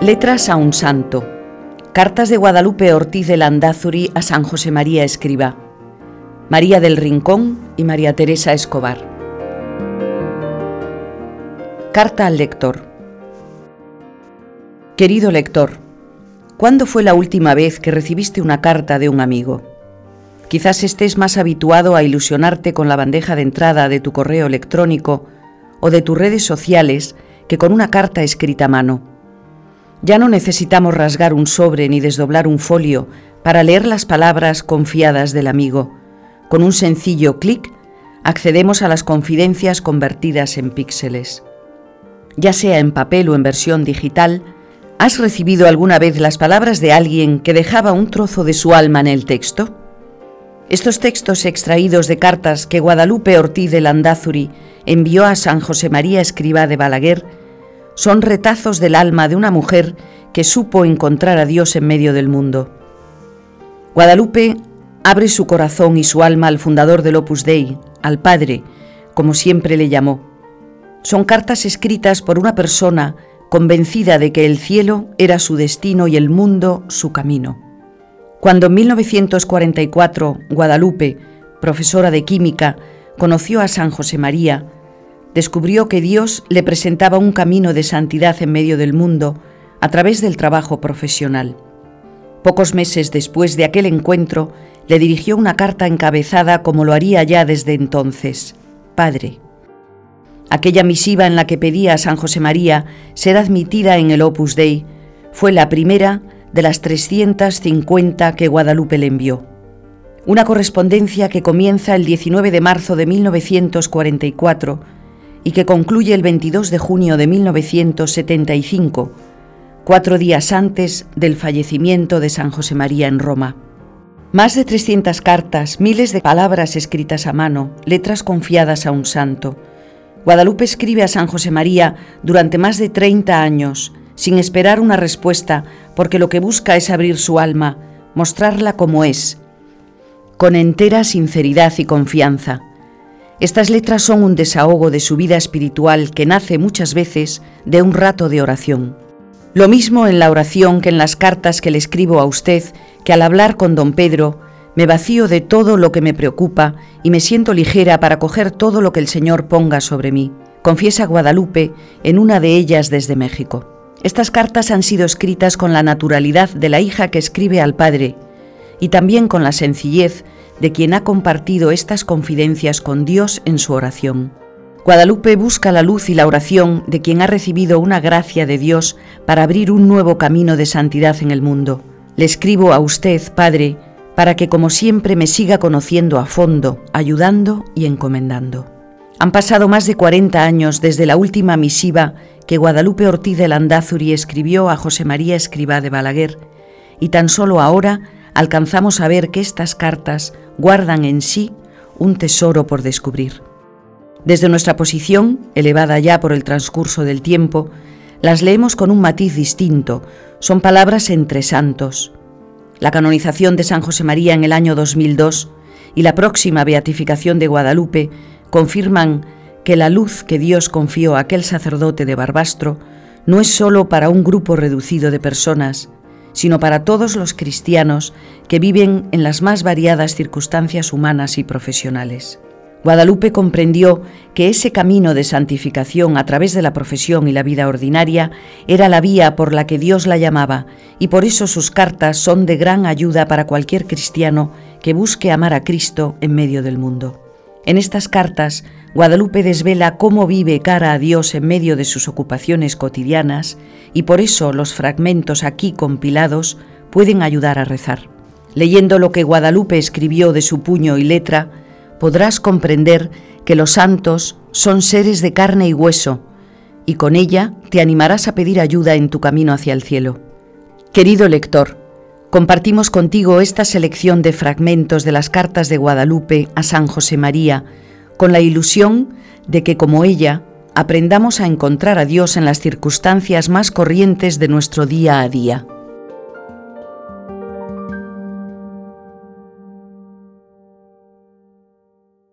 Letras a un santo. Cartas de Guadalupe Ortiz de Landázuri a San José María Escriba. María del Rincón y María Teresa Escobar. Carta al lector. Querido lector, ¿cuándo fue la última vez que recibiste una carta de un amigo? Quizás estés más habituado a ilusionarte con la bandeja de entrada de tu correo electrónico o de tus redes sociales que con una carta escrita a mano. Ya no necesitamos rasgar un sobre ni desdoblar un folio para leer las palabras confiadas del amigo. Con un sencillo clic accedemos a las confidencias convertidas en píxeles. Ya sea en papel o en versión digital, ¿has recibido alguna vez las palabras de alguien que dejaba un trozo de su alma en el texto? Estos textos extraídos de cartas que Guadalupe Ortiz de Landázuri envió a San José María Escribá de Balaguer son retazos del alma de una mujer que supo encontrar a Dios en medio del mundo. Guadalupe abre su corazón y su alma al fundador del Opus Dei, al Padre, como siempre le llamó. Son cartas escritas por una persona convencida de que el cielo era su destino y el mundo su camino. Cuando en 1944 Guadalupe, profesora de química, conoció a San José María, descubrió que Dios le presentaba un camino de santidad en medio del mundo a través del trabajo profesional. Pocos meses después de aquel encuentro, le dirigió una carta encabezada como lo haría ya desde entonces, Padre. Aquella misiva en la que pedía a San José María ser admitida en el Opus Dei fue la primera de las 350 que Guadalupe le envió. Una correspondencia que comienza el 19 de marzo de 1944 y que concluye el 22 de junio de 1975, cuatro días antes del fallecimiento de San José María en Roma. Más de 300 cartas, miles de palabras escritas a mano, letras confiadas a un santo. Guadalupe escribe a San José María durante más de 30 años, sin esperar una respuesta, porque lo que busca es abrir su alma, mostrarla como es, con entera sinceridad y confianza. Estas letras son un desahogo de su vida espiritual que nace muchas veces de un rato de oración. Lo mismo en la oración que en las cartas que le escribo a usted, que al hablar con don Pedro, me vacío de todo lo que me preocupa y me siento ligera para coger todo lo que el Señor ponga sobre mí, confiesa Guadalupe en una de ellas desde México. Estas cartas han sido escritas con la naturalidad de la hija que escribe al Padre y también con la sencillez de quien ha compartido estas confidencias con Dios en su oración. Guadalupe busca la luz y la oración de quien ha recibido una gracia de Dios para abrir un nuevo camino de santidad en el mundo. Le escribo a usted, Padre, para que como siempre me siga conociendo a fondo, ayudando y encomendando. Han pasado más de 40 años desde la última misiva que Guadalupe Ortiz de Landázuri escribió a José María Escribá de Balaguer, y tan solo ahora alcanzamos a ver que estas cartas guardan en sí un tesoro por descubrir. Desde nuestra posición, elevada ya por el transcurso del tiempo, las leemos con un matiz distinto, son palabras entre santos. La canonización de San José María en el año 2002 y la próxima beatificación de Guadalupe confirman que la luz que Dios confió a aquel sacerdote de Barbastro no es sólo para un grupo reducido de personas, sino para todos los cristianos que viven en las más variadas circunstancias humanas y profesionales. Guadalupe comprendió que ese camino de santificación a través de la profesión y la vida ordinaria era la vía por la que Dios la llamaba, y por eso sus cartas son de gran ayuda para cualquier cristiano que busque amar a Cristo en medio del mundo. En estas cartas, Guadalupe desvela cómo vive cara a Dios en medio de sus ocupaciones cotidianas y por eso los fragmentos aquí compilados pueden ayudar a rezar. Leyendo lo que Guadalupe escribió de su puño y letra, podrás comprender que los santos son seres de carne y hueso, y con ella te animarás a pedir ayuda en tu camino hacia el cielo. Querido lector, compartimos contigo esta selección de fragmentos de las cartas de Guadalupe a San José María, con la ilusión de que como ella aprendamos a encontrar a Dios en las circunstancias más corrientes de nuestro día a día.